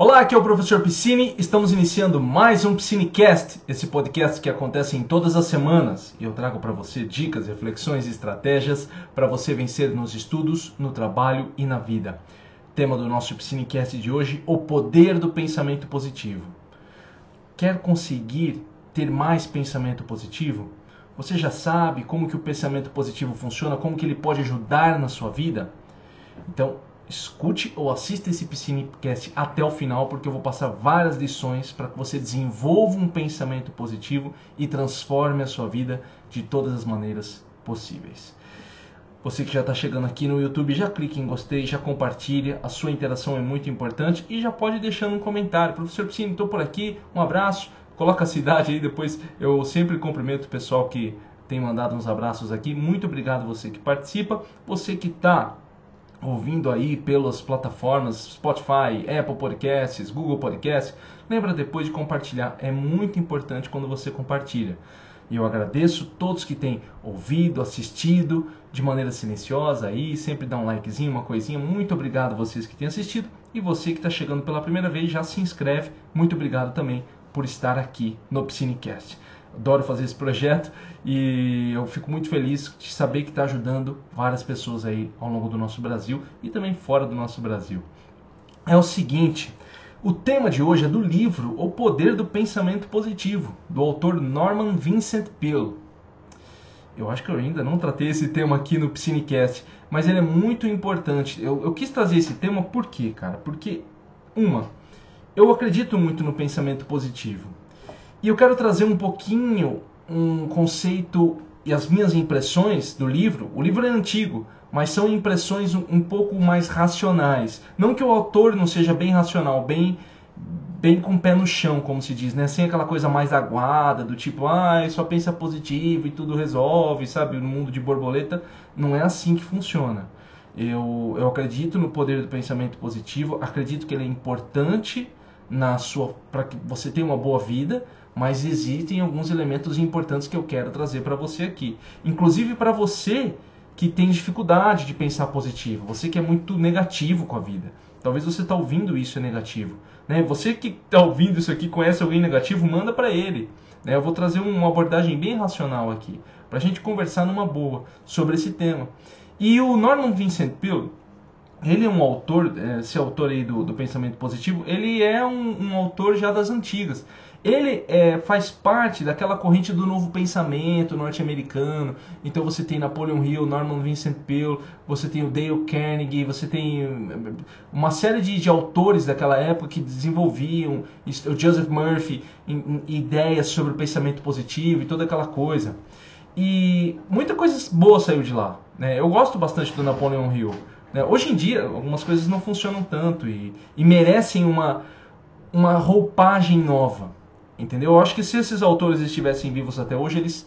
Olá, aqui é o professor Piscine. Estamos iniciando mais um Piscinecast, esse podcast que acontece em todas as semanas. E eu trago para você dicas, reflexões e estratégias para você vencer nos estudos, no trabalho e na vida. Tema do nosso Piscinecast de hoje: o poder do pensamento positivo. Quer conseguir ter mais pensamento positivo? Você já sabe como que o pensamento positivo funciona, como que ele pode ajudar na sua vida? Então, escute ou assista esse Piscinecast até o final, porque eu vou passar várias lições para que você desenvolva um pensamento positivo e transforme a sua vida de todas as maneiras possíveis. Você que já está chegando aqui no YouTube, já clique em gostei, já compartilha, a sua interação é muito importante e já pode deixar um comentário. Professor Piscine, estou por aqui, um abraço, coloca a cidade aí, depois eu sempre cumprimento o pessoal que tem mandado uns abraços aqui. Muito obrigado você que participa, você que está ouvindo aí pelas plataformas Spotify, Apple Podcasts, Google Podcasts, lembra depois de compartilhar. É muito importante quando você compartilha. E eu agradeço todos que têm ouvido, assistido de maneira silenciosa aí, sempre dá um likezinho, uma coisinha. Muito obrigado vocês que têm assistido e você que está chegando pela primeira vez já se inscreve. Muito obrigado também por estar aqui no Piscinecast adoro fazer esse projeto e eu fico muito feliz de saber que está ajudando várias pessoas aí ao longo do nosso Brasil e também fora do nosso Brasil. É o seguinte, o tema de hoje é do livro O Poder do Pensamento Positivo, do autor Norman Vincent Peale. Eu acho que eu ainda não tratei esse tema aqui no Piscinecast, mas ele é muito importante. Eu, eu quis trazer esse tema por quê, cara? Porque, uma, eu acredito muito no pensamento positivo. E eu quero trazer um pouquinho um conceito e as minhas impressões do livro. O livro é antigo, mas são impressões um, pouco mais racionais. Não que o autor não seja bem racional, bem bem com o pé no chão, como se diz, né? Sem aquela coisa mais aguada, do tipo, ah, só pensa positivo e tudo resolve, sabe? No mundo de borboleta, não é assim que funciona. Eu, eu acredito no poder do pensamento positivo, acredito que ele é importante na sua para que você tenha uma boa vida, mas existem alguns elementos importantes que eu quero trazer para você aqui. Inclusive para você que tem dificuldade de pensar positivo, você que é muito negativo com a vida. Talvez você está ouvindo isso é negativo. Né? Você que está ouvindo isso aqui, conhece alguém negativo, manda para ele. Né? Eu vou trazer uma abordagem bem racional aqui, para a gente conversar numa boa sobre esse tema. E o Norman Vincent Peale, ele é um autor, esse autor aí do, do pensamento positivo, ele é um, um autor já das antigas. Ele é, faz parte daquela corrente do novo pensamento norte-americano. Então você tem Napoleon Hill, Norman Vincent Peale, você tem o Dale Carnegie, você tem eh, uma série de, de autores daquela época que desenvolviam, o Joseph Murphy, em, em ideias sobre o pensamento positivo e toda aquela coisa. E muita coisa boa saiu de lá. Né? Eu gosto bastante do Napoleon Hill. Né? Hoje em dia, algumas coisas não funcionam tanto e, e merecem uma, uma roupagem nova. Entendeu? Eu acho que se esses autores estivessem vivos até hoje, eles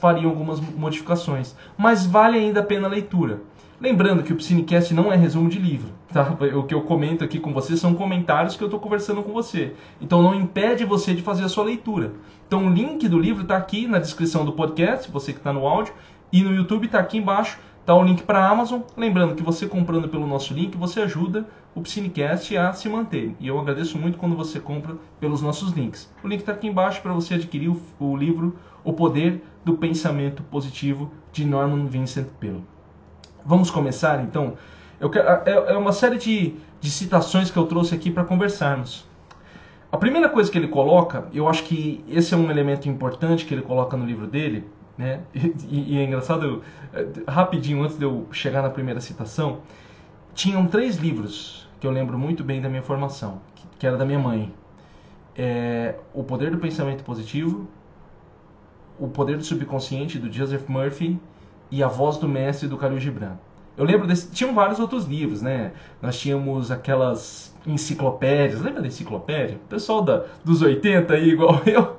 fariam algumas modificações. Mas vale ainda a pena a leitura. Lembrando que o Piscinecast não é resumo de livro, tá? O que eu comento aqui com você são comentários que eu estou conversando com você. Então não impede você de fazer a sua leitura. Então o link do livro está aqui na descrição do podcast, você que está no áudio, e no YouTube está aqui embaixo Tá o link para a Amazon. Lembrando que você comprando pelo nosso link, você ajuda o Piscinecast a se manter. E eu agradeço muito quando você compra pelos nossos links. O link está aqui embaixo para você adquirir o, o, livro O Poder do Pensamento Positivo de Norman Vincent Peale. Vamos começar então. Eu quero, é, é uma série de, de citações que eu trouxe aqui para conversarmos. A primeira coisa que ele coloca, eu acho que esse é um elemento importante que ele coloca no livro dele, né? E, e é engraçado, eh, rapidinho antes de eu chegar na primeira citação, tinham três livros que eu lembro muito bem da minha formação, que, era da minha mãe. É, o Poder do Pensamento Positivo, O Poder do Subconsciente, do Joseph Murphy, e A Voz do Mestre, do Khalil Gibran. Eu lembro desse. Tinham vários outros livros, né? Nós tínhamos aquelas enciclopédias. Lembra da enciclopédia? O pessoal da, dos 80 aí, igual eu,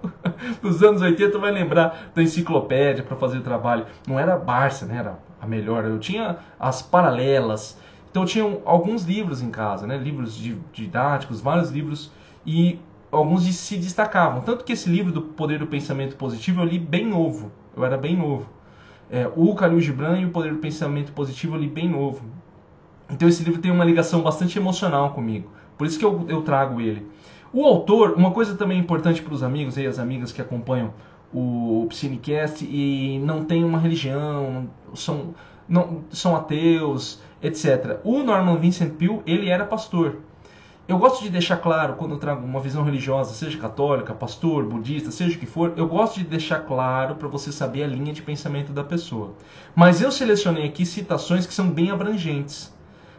dos anos 80, vai lembrar da enciclopédia para fazer trabalho. Não era a Barça, né? Era a melhor. Eu tinha as paralelas. Então tinham alguns livros em casa, né? Livros didáticos, vários livros. E alguns se destacavam. Tanto que esse livro do Poder do Pensamento Positivo eu li bem novo. Eu era bem novo. É, o Khalil Gibran e o Poder do Pensamento Positivo ali bem novo. Então esse livro tem uma ligação bastante emocional comigo, Por isso que eu, eu trago ele. O autor, uma coisa também importante para os amigos e as amigas que acompanham o Psinecast e não tem uma religião, são, não, são ateus, etc. O Norman Vincent Peale, ele era pastor. Eu gosto de deixar claro, quando eu trago uma visão religiosa, seja católica, pastor, budista, seja o que for, eu gosto de deixar claro para você saber a linha de pensamento da pessoa. Mas eu selecionei aqui citações que são bem abrangentes.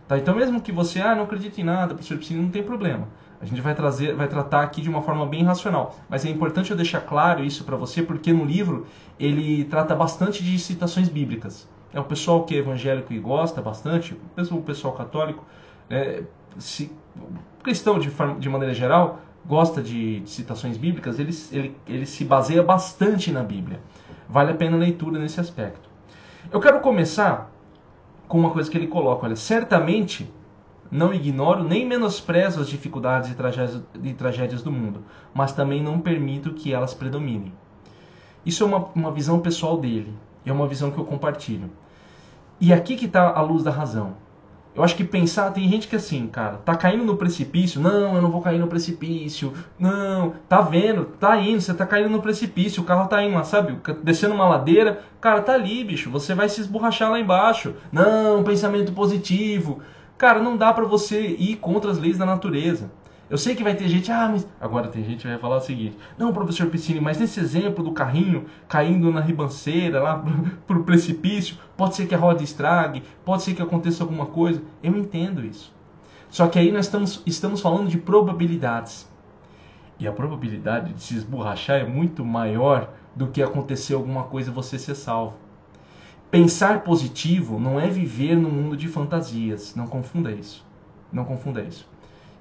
Tá? Então, mesmo que você, ah, não acredite em nada, professor Piscina, não tem problema. A gente vai trazer, vai tratar aqui de uma forma bem racional. Mas é importante eu deixar claro isso para você, porque no livro ele trata bastante de citações bíblicas. É o pessoal que é evangélico e gosta bastante, mesmo o pessoal católico, é, se, cristão de, de maneira geral, gosta de, de citações bíblicas, ele, ele, ele se baseia bastante na Bíblia. Vale a pena a leitura nesse aspecto. Eu quero começar com uma coisa que ele coloca: olha, certamente não ignoro nem menosprezo as dificuldades e tragédias, e tragédias do mundo, mas também não permito que elas predominem. Isso é uma, uma visão pessoal dele, é uma visão que eu compartilho. E aqui que está a luz da razão. Eu acho que pensar, tem gente que assim, cara, tá caindo no precipício, não, eu não vou cair no precipício, não, tá vendo, tá indo, você tá caindo no precipício, o carro tá indo lá, sabe, descendo uma ladeira, cara, tá ali, bicho, você vai se esborrachar lá embaixo, não, pensamento positivo, cara, não dá para você ir contra as leis da natureza. Eu sei que vai ter gente, ah, mas. Agora tem gente que vai falar o seguinte: não, professor Piscine, mas nesse exemplo do carrinho caindo na ribanceira, lá pro, precipício, pode ser que a roda estrague, pode ser que aconteça alguma coisa. Eu entendo isso. Só que aí nós estamos, estamos falando de probabilidades. E a probabilidade de se esborrachar é muito maior do que acontecer alguma coisa e você ser salvo. Pensar positivo não é viver num mundo de fantasias. Não confunda isso. Não confunda isso.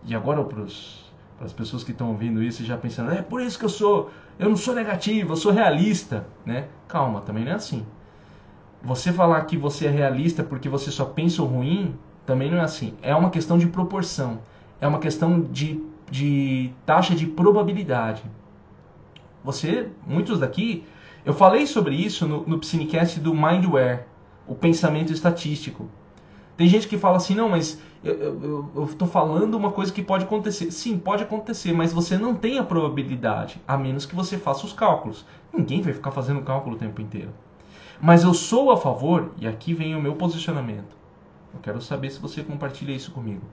E agora para as pessoas que estão ouvindo isso e já pensando, é por isso que eu sou, eu não sou negativo, eu sou realista, né? Calma, também não é assim. Você falar que você é realista porque você só pensa o ruim, também não é assim. É uma questão de proporção. É uma questão de, de taxa de probabilidade. Você, muitos daqui, eu falei sobre isso no, no do Mindware, o pensamento estatístico. Tem gente que fala assim, não, mas eu estou falando uma coisa que pode acontecer. Sim, pode acontecer, mas você não tem a probabilidade, a menos que você faça os cálculos. Ninguém vai ficar fazendo cálculo o tempo inteiro. Mas eu sou a favor, e aqui vem o meu posicionamento. Eu quero saber se você compartilha isso comigo.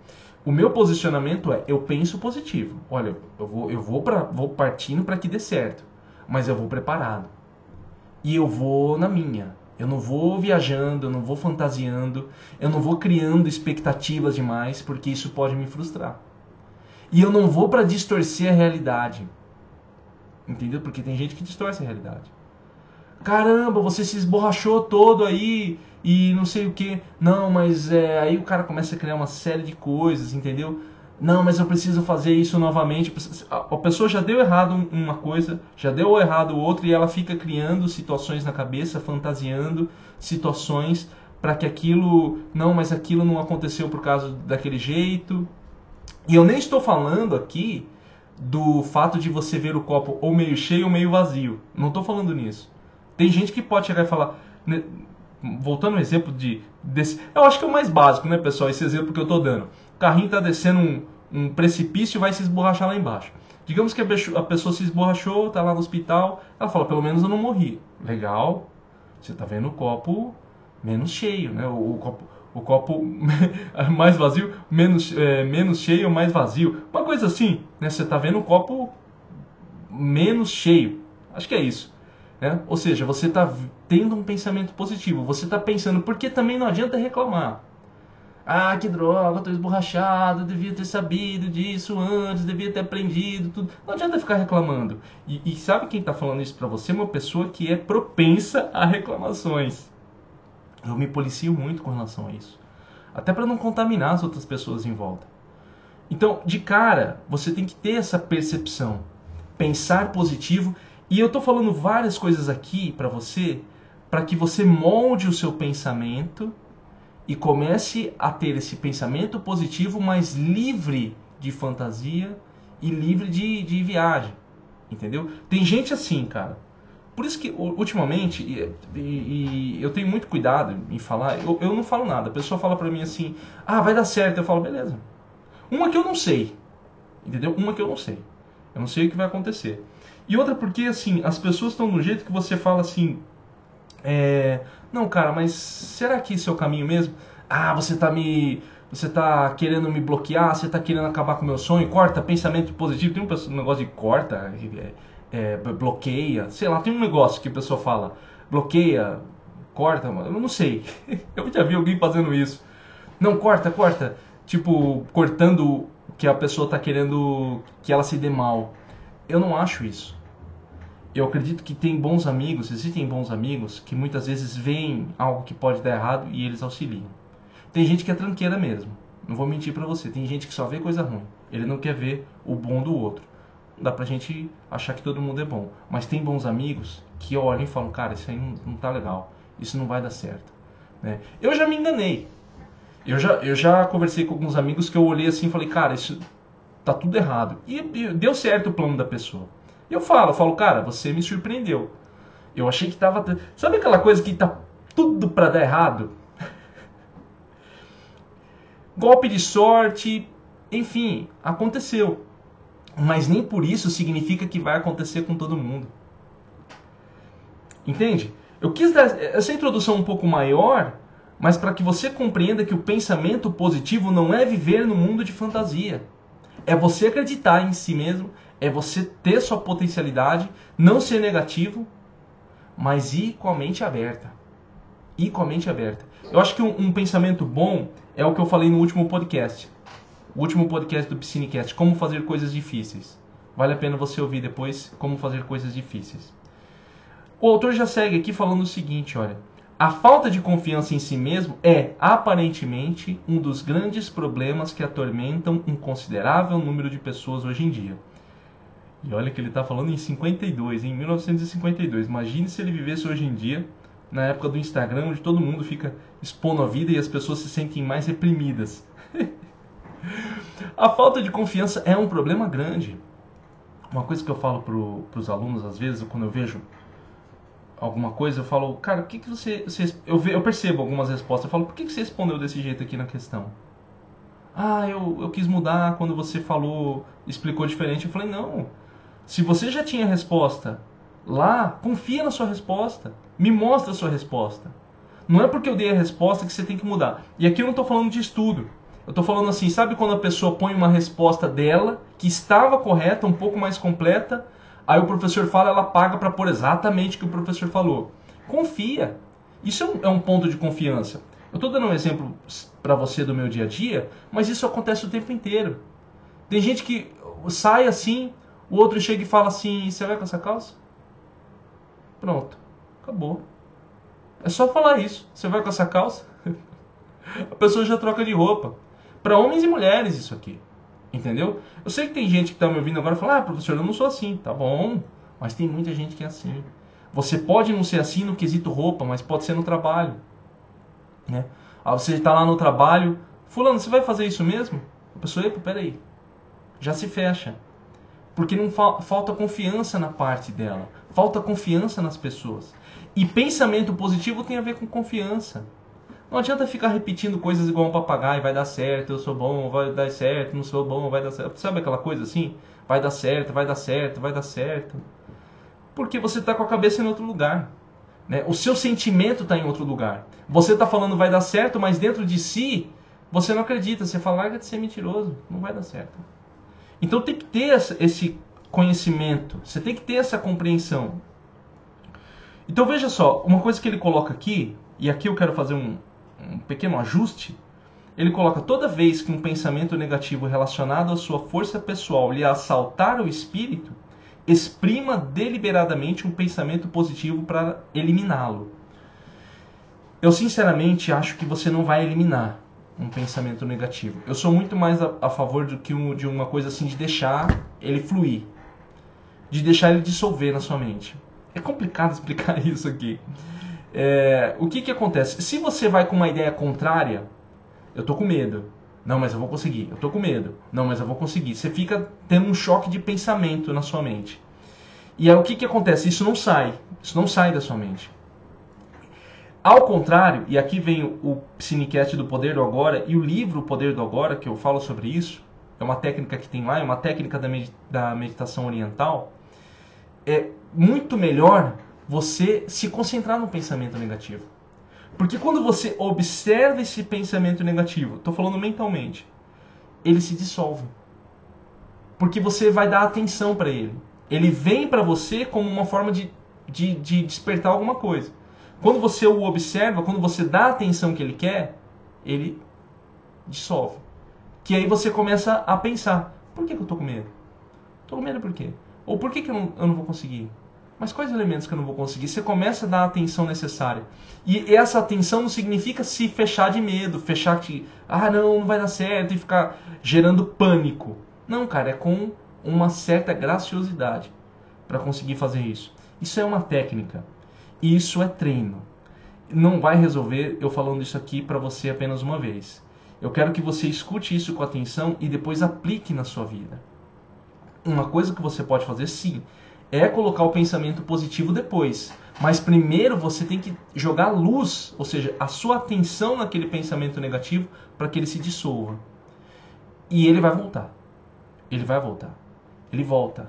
O meu posicionamento é: eu penso positivo. Olha, eu vou, eu vou, pra, vou partindo para que dê certo, mas eu vou preparado. E eu vou na minha. Eu não vou viajando, eu não vou fantasiando, eu não vou criando expectativas demais, porque isso pode me frustrar. E eu não vou para distorcer a realidade. Entendeu? Porque tem gente que distorce a realidade. Caramba, você se esborrachou todo aí e não sei o que. Não, mas é, aí o cara começa a criar uma série de coisas, entendeu? Não, mas eu preciso fazer isso novamente. A pessoa já deu errado uma coisa, já deu errado outra e ela fica criando situações na cabeça, fantasiando situações para que aquilo, não, mas aquilo não aconteceu por causa daquele jeito. E eu nem estou falando aqui do fato de você ver o copo ou meio cheio ou meio vazio. Não estou falando nisso. Tem gente que pode chegar e falar, né, voltando ao exemplo de desse, eu acho que é o mais básico, né, pessoal, esse exemplo que eu estou dando o carrinho está descendo um, um precipício e vai se esborrachar lá embaixo. Digamos que a pessoa se esborrachou, está lá no hospital, ela fala, pelo menos eu não morri. Legal, você está vendo o copo menos cheio, né? O, o copo, o copo mais vazio, menos, é, menos cheio, mais vazio. Uma coisa assim, né? Você está vendo o copo menos cheio. Acho que é isso. Né? Ou seja, você está tendo um pensamento positivo. Você está pensando, porque também não adianta reclamar. Ah, que droga, tô esborrachado, devia ter sabido disso antes, devia ter aprendido, tudo. Não adianta ficar reclamando. E, e sabe quem está falando isso para você? Uma pessoa que é propensa a reclamações. Eu me policio muito com relação a isso. Até para não contaminar as outras pessoas em volta. Então, de cara, você tem que ter essa percepção. Pensar positivo. E eu estou falando várias coisas aqui para você, para que você molde o seu pensamento e comece a ter esse pensamento positivo, mas livre de fantasia e livre de, de viagem. Entendeu? Tem gente assim, cara. Por isso que ultimamente, e, e, e eu tenho muito cuidado em falar, eu, eu não falo nada. A pessoa fala pra mim assim, ah, vai dar certo. Eu falo, beleza. Uma que eu não sei. Entendeu? Uma que eu não sei. Eu não sei o que vai acontecer. E outra porque, assim, as pessoas estão no jeito que você fala assim. É, não, cara, mas será que esse é o caminho mesmo? Ah, você tá me. Você tá querendo me bloquear, você tá querendo acabar com o meu sonho, corta, pensamento positivo. Tem um negócio de corta, é, é, bloqueia, sei lá, tem um negócio que a pessoa fala, bloqueia, corta, eu não sei. eu já vi alguém fazendo isso. Não, corta, corta. Tipo, cortando que a pessoa tá querendo que ela se dê mal. Eu não acho isso. Eu acredito que tem bons amigos, existem bons amigos que muitas vezes veem algo que pode dar errado e eles auxiliam. Tem gente que é tranqueira mesmo. Não vou mentir para você. Tem gente que só vê coisa ruim. Ele não quer ver o bom do outro. Não dá pra gente achar que todo mundo é bom. Mas tem bons amigos que olham e falam, cara, isso aí não, não tá legal. Isso não vai dar certo. Né? Eu já me enganei. Eu já, eu já conversei com alguns amigos que eu olhei assim e falei, cara, isso tá tudo errado. E, e deu certo o plano da pessoa. E eu falo, eu falo, cara, você me surpreendeu. Eu achei que tava. Sabe aquela coisa que tá tudo para dar errado? Golpe de sorte, enfim, aconteceu. Mas nem por isso significa que vai acontecer com todo mundo. Entende? Eu quis dar essa introdução um pouco maior, mas para que você compreenda que o pensamento positivo não é viver no mundo de fantasia. É você acreditar em si mesmo, é você ter sua potencialidade, não ser negativo, mas ir com a mente aberta. Ir com a mente aberta. Eu acho que um, um pensamento bom é o que eu falei no último podcast. O último podcast do Piscinecast, como fazer coisas difíceis. Vale a pena você ouvir depois como fazer coisas difíceis. O autor já segue aqui falando o seguinte, olha. A falta de confiança em si mesmo é, aparentemente, um dos grandes problemas que atormentam um considerável número de pessoas hoje em dia. E olha que ele está falando em 52, em 1952. Imagine se ele vivesse hoje em dia, na época do Instagram, onde todo mundo fica expondo a vida e as pessoas se sentem mais reprimidas. a falta de confiança é um problema grande. Uma coisa que eu falo para os alunos, às vezes, quando eu vejo alguma coisa, eu falo, cara, o que, que você. você eu, eu percebo algumas respostas, eu falo, por que, que você respondeu desse jeito aqui na questão? Ah, eu, eu quis mudar quando você falou, explicou diferente. Eu falei, não. Se você já tinha resposta lá, confia na sua resposta. Me mostra a sua resposta. Não é porque eu dei a resposta que você tem que mudar. E aqui eu não estou falando de estudo. Eu estou falando assim, sabe quando a pessoa põe uma resposta dela, que estava correta, um pouco mais completa, Aí o professor fala, ela paga para pôr exatamente o que o professor falou. Confia. Isso é um, é um ponto de confiança. Eu estou dando um exemplo para você do meu dia a dia, mas isso acontece o tempo inteiro. Tem gente que sai assim, o outro chega e fala assim: Você vai com essa calça? Pronto, acabou. É só falar isso. Você vai com essa calça? A pessoa já troca de roupa. Para homens e mulheres, isso aqui. Entendeu? Eu sei que tem gente que está me ouvindo agora e fala, ah, professor, eu não sou assim. Tá bom, mas tem muita gente que é assim. Você pode não ser assim no quesito roupa, mas pode ser no trabalho. Né? Ah, você está lá no trabalho, fulano, você vai fazer isso mesmo? A pessoa, epa, peraí. Já se fecha. Porque não fa falta confiança na parte dela. Falta confiança nas pessoas. E pensamento positivo tem a ver com confiança. Não adianta ficar repetindo coisas igual um papagaio, vai dar certo, eu sou bom, vai dar certo, não sou bom, vai dar certo. Sabe aquela coisa assim? Vai dar certo, vai dar certo, vai dar certo. Porque você está com a cabeça em outro lugar. Né? O seu sentimento está em outro lugar. Você está falando vai dar certo, mas dentro de si você não acredita. Você fala, larga de ser mentiroso, não vai dar certo. Então tem que ter esse conhecimento, você tem que ter essa compreensão. Então veja só, uma coisa que ele coloca aqui, e aqui eu quero fazer um, um pequeno ajuste, ele coloca toda vez que um pensamento negativo relacionado à sua força pessoal lhe assaltar o espírito, exprima deliberadamente um pensamento positivo para eliminá-lo. Eu sinceramente acho que você não vai eliminar um pensamento negativo. Eu sou muito mais a, a favor do que um, de uma coisa assim de deixar ele fluir, de deixar ele dissolver na sua mente. É complicado explicar isso aqui. É, o que, que acontece? Se você vai com uma ideia contrária, eu tô com medo. Não, mas eu vou conseguir. Eu tô com medo. Não, mas eu vou conseguir. Você fica tendo um choque de pensamento na sua mente. E aí o que, que acontece? Isso não sai. Isso não sai da sua mente. Ao contrário, e aqui vem o Cinecast do Poder do Agora e o livro O Poder do Agora, que eu falo sobre isso, é uma técnica que tem lá, é uma técnica da, med da meditação oriental, é muito melhor você se concentrar no pensamento negativo. Porque quando você observa esse pensamento negativo, estou falando mentalmente, ele se dissolve. Porque você vai dar atenção para ele. Ele vem para você como uma forma de, de, de despertar alguma coisa. Quando você o observa, quando você dá a atenção que ele quer, ele dissolve. Que aí você começa a pensar: por que, que eu tô com medo? Tô com medo por quê? Ou por que, que eu, não, eu não vou conseguir? Mas quais elementos que eu não vou conseguir? Você começa a dar a atenção necessária. E essa atenção não significa se fechar de medo, fechar que, ah, não, não vai dar certo e ficar gerando pânico. Não, cara, é com uma certa graciosidade para conseguir fazer isso. Isso é uma técnica. Isso é treino. Não vai resolver eu falando isso aqui para você apenas uma vez. Eu quero que você escute isso com atenção e depois aplique na sua vida. Uma coisa que você pode fazer sim é colocar o pensamento positivo depois. Mas primeiro você tem que jogar luz, ou seja, a sua atenção naquele pensamento negativo para que ele se dissolva. E ele vai voltar. Ele vai voltar. Ele volta.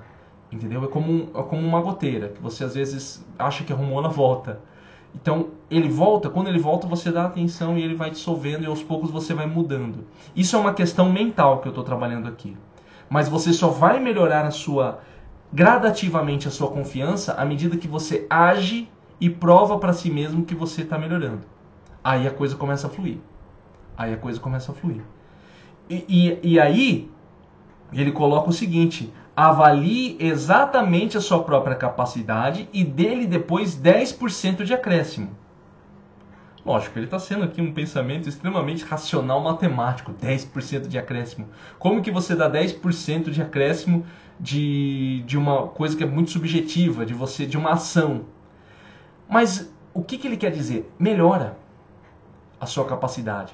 Entendeu? É como, é como uma goteira, que você às vezes acha que arrumou, ela volta. Então, ele volta, quando ele volta, você dá atenção e ele vai dissolvendo e aos poucos você vai mudando. Isso é uma questão mental que eu estou trabalhando aqui. Mas você só vai melhorar a sua gradativamente a sua confiança à medida que você age e prova para si mesmo que você está melhorando. Aí a coisa começa a fluir. Aí a coisa começa a fluir. E, e, e aí ele coloca o seguinte: avalie exatamente a sua própria capacidade e dele depois 10% de acréscimo. Lógico, ele está sendo aqui um pensamento extremamente racional matemático, 10% de acréscimo. Como que você dá 10% de acréscimo de, de uma coisa que é muito subjetiva, de você, de uma ação? Mas o que, que ele quer dizer? Melhora a sua capacidade.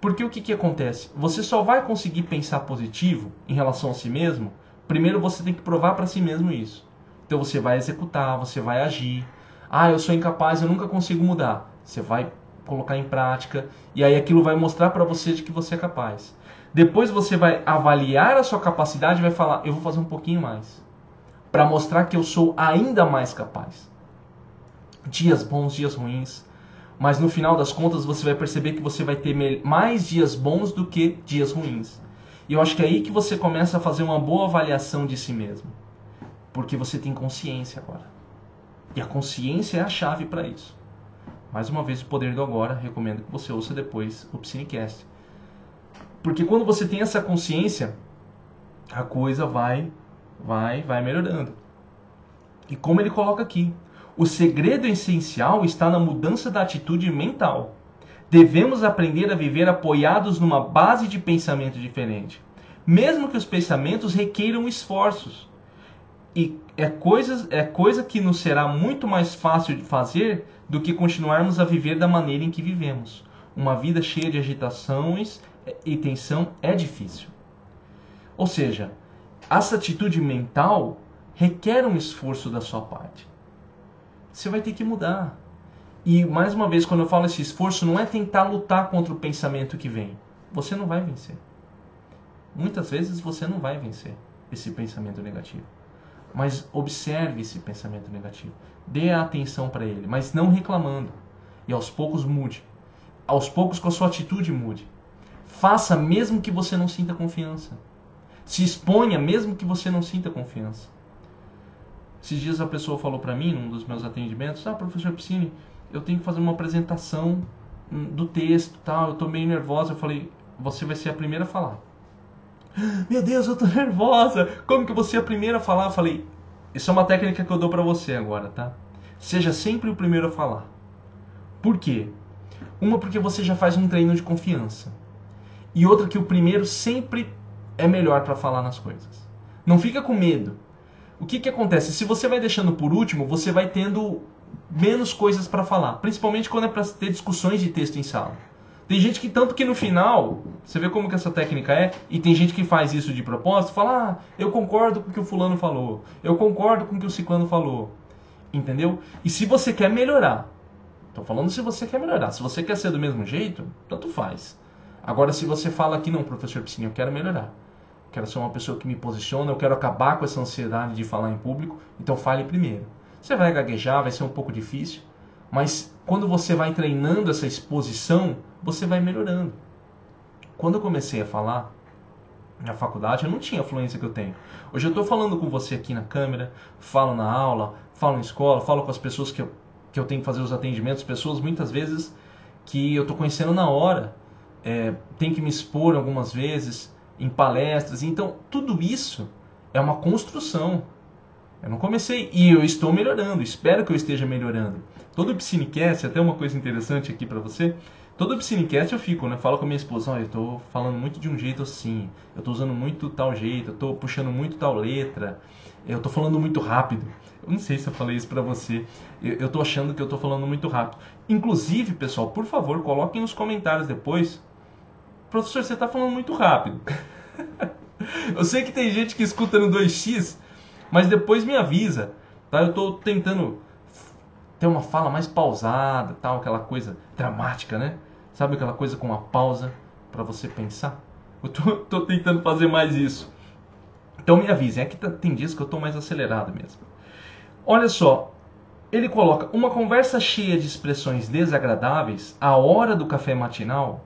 Porque o que, que acontece? Você só vai conseguir pensar positivo em relação a si mesmo. Primeiro você tem que provar para si mesmo isso. Então você vai executar, você vai agir. Ah, eu sou incapaz, eu nunca consigo mudar. Você vai colocar em prática e aí aquilo vai mostrar para você de que você é capaz. Depois você vai avaliar a sua capacidade e vai falar: eu vou fazer um pouquinho mais para mostrar que eu sou ainda mais capaz. Dias bons, dias ruins, mas no final das contas você vai perceber que você vai ter mais dias bons do que dias ruins. E eu acho que é aí que você começa a fazer uma boa avaliação de si mesmo. Porque você tem consciência agora. E a consciência é a chave para isso. Mais uma vez, o poder do agora, recomendo que você ouça depois o Psinecast. Porque quando você tem essa consciência, a coisa vai, vai, vai melhorando. E como ele coloca aqui, o segredo essencial está na mudança da atitude mental. Devemos aprender a viver apoiados numa base de pensamento diferente, mesmo que os pensamentos requeiram esforços. E é coisa, é coisa que nos será muito mais fácil de fazer do que continuarmos a viver da maneira em que vivemos. Uma vida cheia de agitações e tensão é difícil. Ou seja, essa atitude mental requer um esforço da sua parte você vai ter que mudar. E mais uma vez, quando eu falo esse esforço, não é tentar lutar contra o pensamento que vem. Você não vai vencer. Muitas vezes você não vai vencer esse pensamento negativo. Mas observe esse pensamento negativo. Dê atenção para ele, mas não reclamando. E aos poucos mude. Aos poucos com a sua atitude mude. Faça mesmo que você não sinta confiança. Se exponha mesmo que você não sinta confiança. Esses dias a pessoa falou para mim, num dos meus atendimentos, ah, professor Piscine, eu tenho que fazer uma apresentação hum, do texto, tal, eu tô meio nervosa. Eu falei, você vai ser a primeira a falar. Meu Deus, eu tô nervosa. Como que você é a primeira a falar? Eu falei, isso é uma técnica que eu dou para você agora, tá? Seja sempre o primeiro a falar. Por quê? Uma porque você já faz um treino de confiança. E outra que o primeiro sempre é melhor para falar nas coisas. Não fica com medo o que, que acontece? Se você vai deixando por último, você vai tendo menos coisas para falar, principalmente quando é para ter discussões de texto em sala. Tem gente que tanto que no final, você vê como que essa técnica é, e tem gente que faz isso de propósito, fala: "Ah, eu concordo com o que o fulano falou. Eu concordo com o que o ciclano falou". Entendeu? E se você quer melhorar, tô falando se você quer melhorar, se você quer ser do mesmo jeito, tanto faz. Agora se você fala aqui não, professor Piscina, eu quero melhorar. quero ser uma pessoa que me posiciona, eu quero acabar com essa ansiedade de falar em público, então fale primeiro. Você vai gaguejar, vai ser um pouco difícil, mas quando você vai treinando essa exposição, você vai melhorando. Quando eu comecei a falar na faculdade, eu não tinha a fluência que eu tenho. Hoje eu estou falando com você aqui na câmera, falo na aula, falo na escola, falo com as pessoas que eu, que eu tenho que fazer os atendimentos, pessoas muitas vezes que eu estou conhecendo na hora, é, tenho que me expor algumas vezes, em palestras. Então, tudo isso é uma construção. Eu não comecei e eu estou melhorando, espero que eu esteja melhorando. Todo Piscinecast, até uma coisa interessante aqui para você, todo Piscinecast eu fico, né? Falo com a minha esposa, olha, eu estou falando muito de um jeito assim, eu estou usando muito tal jeito, eu estou puxando muito tal letra, eu estou falando muito rápido. Eu não sei se eu falei isso para você, eu estou achando que eu estou falando muito rápido. Inclusive, pessoal, por favor, coloquem nos comentários depois professor, você está falando muito rápido. eu sei que tem gente que escuta no 2x, mas depois me avisa, tá? Eu estou tentando ter uma fala mais pausada, tal, aquela coisa dramática, né? Sabe aquela coisa com uma pausa para você pensar? Eu tô, tô, tentando fazer mais isso. Então me avisem, é que tá, tem dias que eu estou mais acelerado mesmo. Olha só, ele coloca uma conversa cheia de expressões desagradáveis, a hora do café matinal,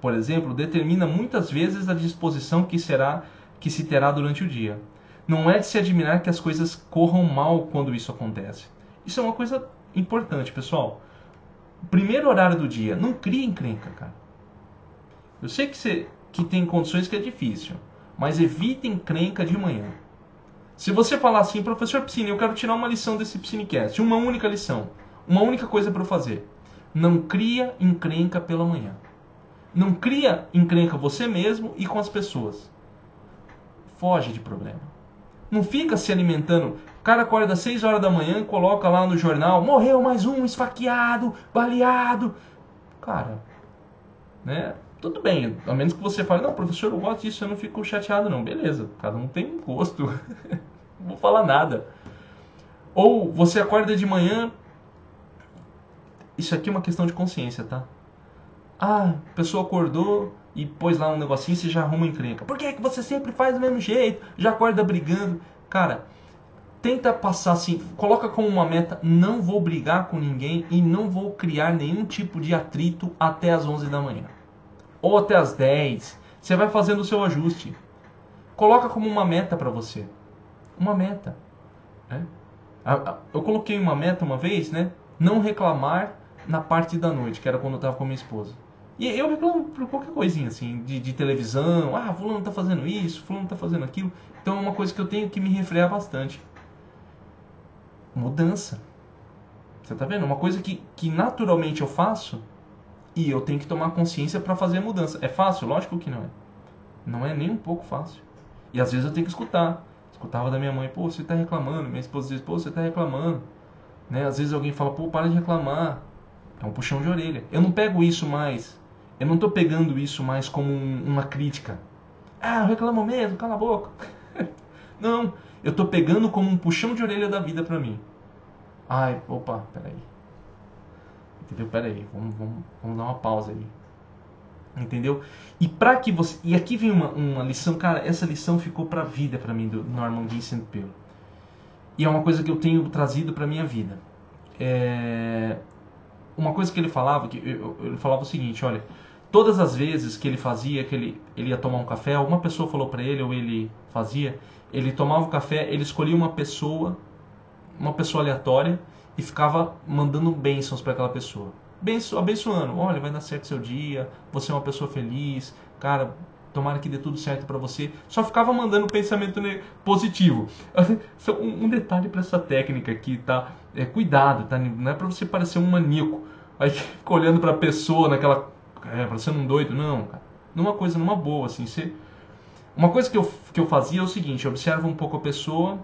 por exemplo, determina muitas vezes a disposição que será que se terá durante o dia. Não é de se admirar que as coisas corram mal quando isso acontece. Isso é uma coisa importante, pessoal. Primeiro horário do dia, não crie encrenca, cara. Eu sei que, você, que tem condições que é difícil, mas evite encrenca de manhã. Se você falar assim, professor Piscine, eu quero tirar uma lição desse Piscinecast, uma única lição, uma única coisa para eu fazer. Não cria encrenca pela manhã. Não cria encrenca você mesmo e com as pessoas. Foge de problema. Não fica se alimentando. O cara acorda às 6 horas da manhã coloca lá no jornal: morreu mais um esfaqueado, baleado. Cara, né? Tudo bem, a menos que você fale, não, professor, eu gosto disso, eu não fico chateado, não. Beleza, cada um tem gosto. não vou falar nada. Ou você acorda de manhã. Isso aqui é uma questão de consciência, tá? Ah, a pessoa acordou e pôs lá um negocinho você já arruma encrenca. Por que, que você sempre faz do mesmo jeito? Já acorda brigando. Cara, tenta passar assim, coloca como uma meta, não vou brigar com ninguém e não vou criar nenhum tipo de atrito até as 11 da manhã. Ou até as 10. Você vai fazendo o seu ajuste. Coloca como uma meta para você. Uma meta. Né? Eu coloquei uma meta uma vez, né? Não reclamar na parte da noite, que era quando eu estava com minha esposa. E eu reclamo por qualquer coisinha, assim, de, de televisão. Ah, fulano tá fazendo isso, fulano tá fazendo aquilo. Então é uma coisa que eu tenho que me refrear bastante. Mudança. Você tá vendo? Uma coisa que, que naturalmente eu faço e eu tenho que tomar consciência para fazer a mudança. É fácil? Lógico que não é. Não é nem um pouco fácil. E às vezes eu tenho que escutar. Escutava da minha mãe, pô, você tá reclamando. Minha esposa diz, pô, você tá reclamando. Né? Às vezes alguém fala, pô, para de reclamar. É um puxão de orelha. Eu não pego isso mais. Eu não estou pegando isso mais como um, uma crítica. Ah, eu reclamo mesmo, cala a boca. não, eu estou pegando como um puxão de orelha da vida para mim. Ai, opa, peraí. Entendeu? Peraí, vamos, vamos, vamos dar uma pausa aí. Entendeu? E para que você. E aqui vem uma, uma lição, cara, essa lição ficou para a vida para mim do Norman Vincent Peale. E é uma coisa que eu tenho trazido para minha vida. É, uma coisa que ele falava, que ele falava o seguinte, olha, todas as vezes que ele fazia, que ele, ele ia tomar um café, alguma pessoa falou para ele ou ele fazia, ele tomava o café, ele escolhia uma pessoa, uma pessoa aleatória e ficava mandando bênçãos para aquela pessoa. Benço, abençoando, olha, vai dar certo seu dia, você é uma pessoa feliz, cara, tomara que dê tudo certo para você. Só ficava mandando pensamento positivo. Um detalhe para essa técnica aqui, tá? É, cuidado, tá? Não é para você parecer um maníaco. Aí fica olhando para a pessoa naquela. É, parecendo um doido. Não, cara. Numa coisa, numa boa, assim. Você... Uma coisa que eu, que eu fazia é o seguinte: eu observo um pouco a pessoa,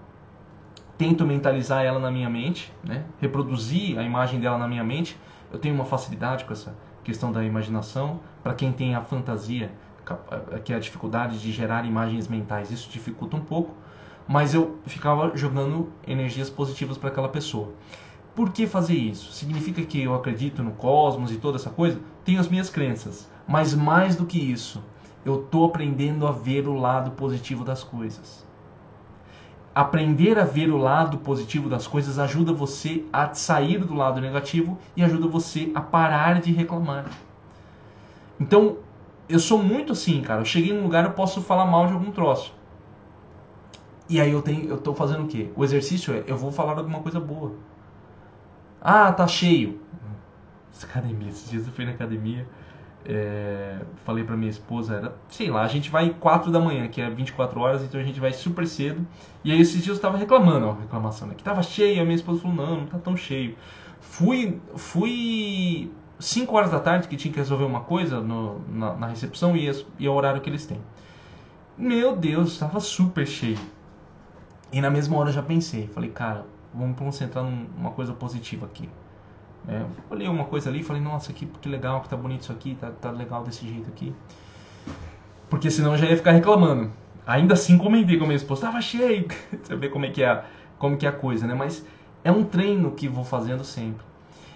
tento mentalizar ela na minha mente, né? reproduzir a imagem dela na minha mente. Eu tenho uma facilidade com essa questão da imaginação. Para quem tem a fantasia, que é a dificuldade de gerar imagens mentais, isso dificulta um pouco, mas eu ficava jogando energias positivas para aquela pessoa. Por que fazer isso? Significa que eu acredito no cosmos e toda essa coisa? Tenho as minhas crenças, mas mais do que isso, Eu tô aprendendo a ver o lado positivo das coisas. Aprender a ver o lado positivo das coisas ajuda você a sair do lado negativo e ajuda você a parar de reclamar. Então, eu sou muito assim, cara. Eu cheguei num lugar, eu posso falar mal de algum troço. E aí eu tenho, eu tô fazendo o quê? O exercício é, eu vou falar alguma coisa boa. Ah, tá cheio. Academia, esses dias eu fui na academia, é, falei pra minha esposa, era, sei lá, a gente vai 4 da manhã, que é 24 horas, então a gente vai super cedo. E aí esses dias eu tava reclamando, ó, reclamação, né? Que tava cheio, a minha esposa falou, não, não tá tão cheio. Fui, fui 5 horas da tarde, que tinha que resolver uma coisa no, na, na, recepção, e, e é o horário que eles têm. Meu Deus, estava super cheio. E na mesma hora eu já pensei, falei, cara, vamos concentrar numa coisa positiva aqui. É, olhei uma coisa ali e falei, nossa, que, que legal, que tá bonito isso aqui, tá, tá legal desse jeito aqui. Porque senão eu já ia ficar reclamando. Ainda assim comentei com a minha esposa, tava cheio. Você vê como é que é, como que é a coisa, né? Mas é um treino que vou fazendo sempre.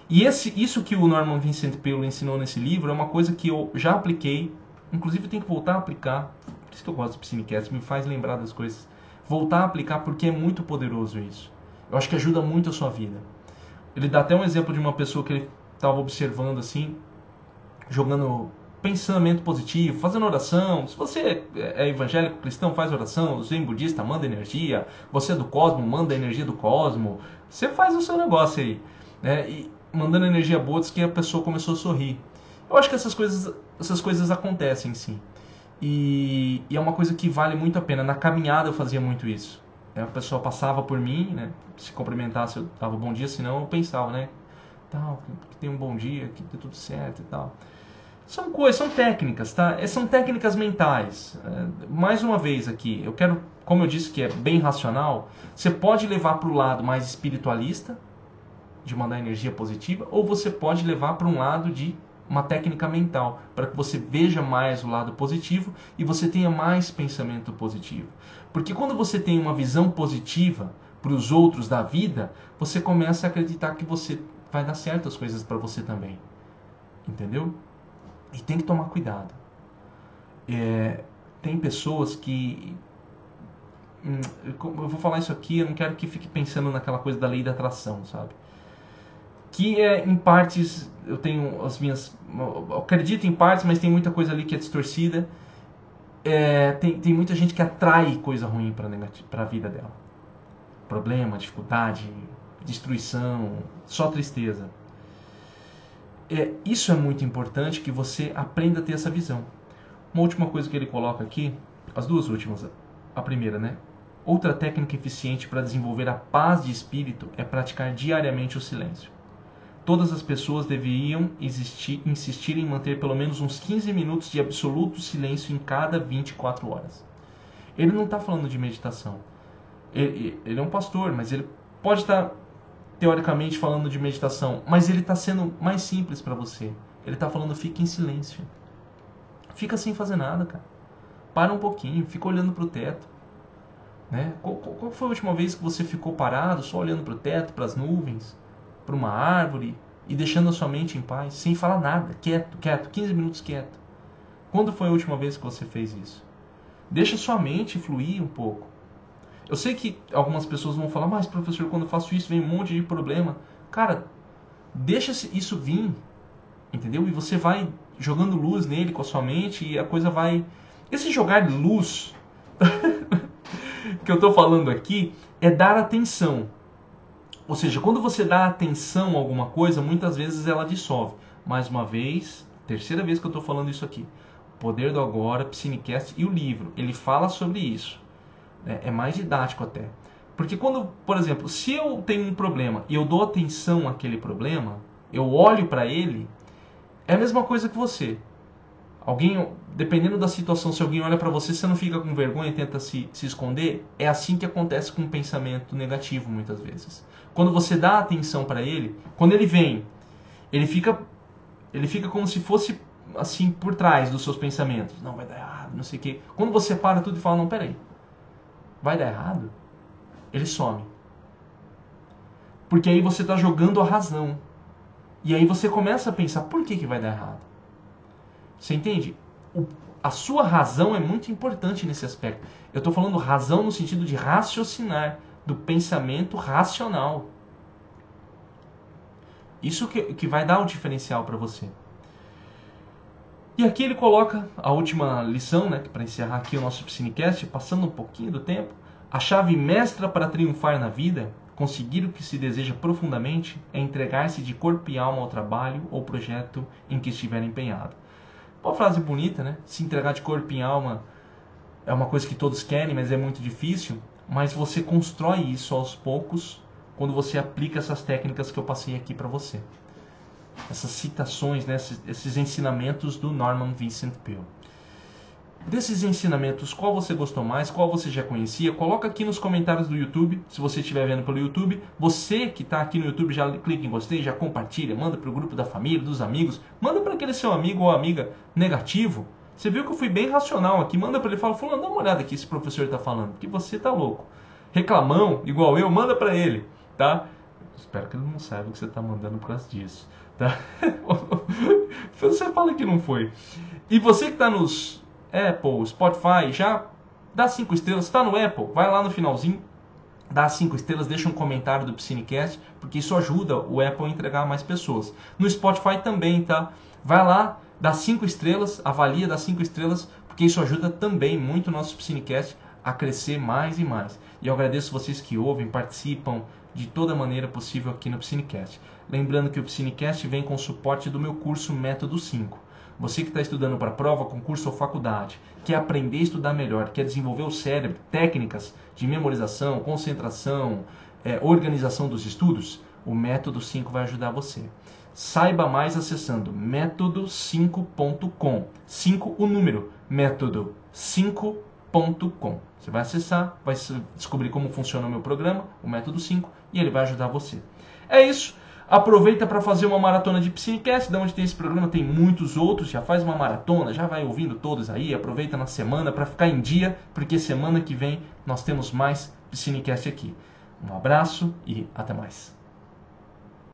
E esse, isso que o Norman Vincent Peale ensinou nesse livro é uma coisa que eu já apliquei, inclusive tenho que voltar a aplicar. Por isso que eu gosto do Piscinecast, me faz lembrar das coisas. Voltar a aplicar porque é muito poderoso isso. Eu acho que ajuda muito a sua vida. Ele dá até um exemplo de uma pessoa que ele estava observando assim, jogando pensamento positivo, fazendo oração. Se você é evangélico cristão, faz oração. Zen budista, manda energia. Você é do cosmo, manda energia do cosmo. Você faz o seu negócio aí. Né? E mandando energia boa, diz que a pessoa começou a sorrir. Eu acho que essas coisas, essas coisas acontecem sim. E, e é uma coisa que vale muito a pena. Na caminhada eu fazia muito isso. A pessoa passava por mim, né? se cumprimentasse eu dava bom dia, senão eu pensava, né? Tal, que tem um bom dia, que dê tudo certo e tal. São coisas, são técnicas, tá? É, são técnicas mentais. É, mais uma vez aqui, eu quero, como eu disse que é bem racional, você pode levar para o lado mais espiritualista, de mandar energia positiva, ou você pode levar para um lado de uma técnica mental, para que você veja mais o lado positivo e você tenha mais pensamento positivo. Porque quando você tem uma visão positiva para os outros da vida, você começa a acreditar que você vai dar certo as coisas para você também. Entendeu? E tem que tomar cuidado. É, tem pessoas que. Hum, eu vou falar isso aqui, eu não quero que fique pensando naquela coisa da lei da atração, sabe? Que é, em partes, eu tenho as minhas. Eu acredito em partes, mas tem muita coisa ali que é distorcida é, tem, tem muita gente que atrai coisa ruim para a vida dela. Problema, dificuldade, destruição, só tristeza. É, isso é muito importante que você aprenda a ter essa visão. Uma última coisa que ele coloca aqui, as duas últimas. A primeira, né? Outra técnica eficiente para desenvolver a paz de espírito é praticar diariamente o silêncio todas as pessoas deveriam existir, insistir em manter pelo menos uns 15 minutos de absoluto silêncio em cada 24 horas. Ele não está falando de meditação. Ele, ele, é um pastor, mas ele pode estar tá, teoricamente falando de meditação, mas ele está sendo mais simples para você. Ele está falando fique em silêncio. Fica sem fazer nada, cara. Para um pouquinho, fica olhando para o teto. Né? Qual, qual foi a última vez que você ficou parado, só olhando para o teto, para as nuvens? Para uma árvore e deixando a sua mente em paz, sem falar nada, quieto, quieto, 15 minutos quieto. Quando foi a última vez que você fez isso? Deixa sua mente fluir um pouco. Eu sei que algumas pessoas vão falar, mas professor, quando eu faço isso vem um monte de problema. Cara, deixa isso vir, entendeu? E você vai jogando luz nele com a sua mente e a coisa vai. Esse jogar luz que eu estou falando aqui é dar atenção. Ou seja, quando você dá atenção a alguma coisa, muitas vezes ela dissolve. Mais uma vez, terceira vez que eu estou falando isso aqui. O Poder do Agora, Psinecast e o livro. Ele fala sobre isso. É, é mais didático até. Porque quando, por exemplo, se eu tenho um problema e eu dou atenção àquele problema, eu olho para ele, é a mesma coisa que você. Alguém, dependendo da situação, se alguém olha para você, você não fica com vergonha e tenta se, se esconder. É assim que acontece com um pensamento negativo muitas vezes. Quando você dá atenção para ele, quando ele vem, ele fica ele fica como se fosse assim por trás dos seus pensamentos. Não, vai dar errado, não sei o quê. Quando você para tudo e fala, não, peraí, vai dar errado? Ele some. Porque aí você está jogando a razão. E aí você começa a pensar, por que, que vai dar errado? Você entende? O, a sua razão é muito importante nesse aspecto. Eu estou falando razão no sentido de raciocinar, do pensamento racional. Isso que, que vai dar o diferencial para você. E aqui ele coloca a última lição, né, para encerrar aqui o nosso Piscinecast, passando um pouquinho do tempo. A chave mestra para triunfar na vida, conseguir o que se deseja profundamente, é entregar-se de corpo e alma ao trabalho ou projeto em que estiver empenhado. Uma frase bonita, né? Se entregar de corpo e alma é uma coisa que todos querem, mas é muito difícil. Mas você constrói isso aos poucos quando você aplica essas técnicas que eu passei aqui para você essas citações, né, esses, esses ensinamentos do Norman Vincent Peale. Desses ensinamentos, qual você gostou mais, qual você já conhecia? Coloca aqui nos comentários do YouTube, se você estiver vendo pelo YouTube. Você que está aqui no YouTube, já clica em gostei, já compartilha, manda para o grupo da família, dos amigos, manda para aquele seu amigo ou amiga negativo. Você viu que eu fui bem racional aqui, manda para ele, fala, fulano, dá uma olhada aqui esse professor está falando, que você tá louco. Reclamão, igual eu, manda para ele, tá? Espero que ele não saiba que você está mandando por causa disso. Tá? você fala que não foi. E você que está nos Apple, Spotify, já dá cinco estrelas. Está no Apple, vai lá no finalzinho, dá cinco estrelas, deixa um comentário do Piscinecast, porque isso ajuda o Apple a entregar a mais pessoas. No Spotify também, tá? Vai lá, dá cinco estrelas, avalia, dá cinco estrelas, porque isso ajuda também muito o nosso Piscinecast a crescer mais e mais. E eu agradeço vocês que ouvem, participam de toda maneira possível aqui no Piscinecast. Lembrando que o Piscinecast vem com o suporte do meu curso Método 5. Você que está estudando para prova, concurso ou faculdade, quer aprender a estudar melhor, quer desenvolver o cérebro, técnicas de memorização, concentração, é, organização dos estudos, o Método 5 vai ajudar você. Saiba mais acessando método5.com. 5 o número, método 5.com. Você vai acessar, vai descobrir como funciona o meu programa, o Método 5, e ele vai ajudar você. É isso. Aproveita para fazer uma maratona de Piscinecast, de onde tem esse programa, tem muitos outros. Já faz uma maratona, já vai ouvindo todos aí. Aproveita na semana para ficar em dia, porque semana que vem nós temos mais Piscinecast aqui. Um abraço e até mais.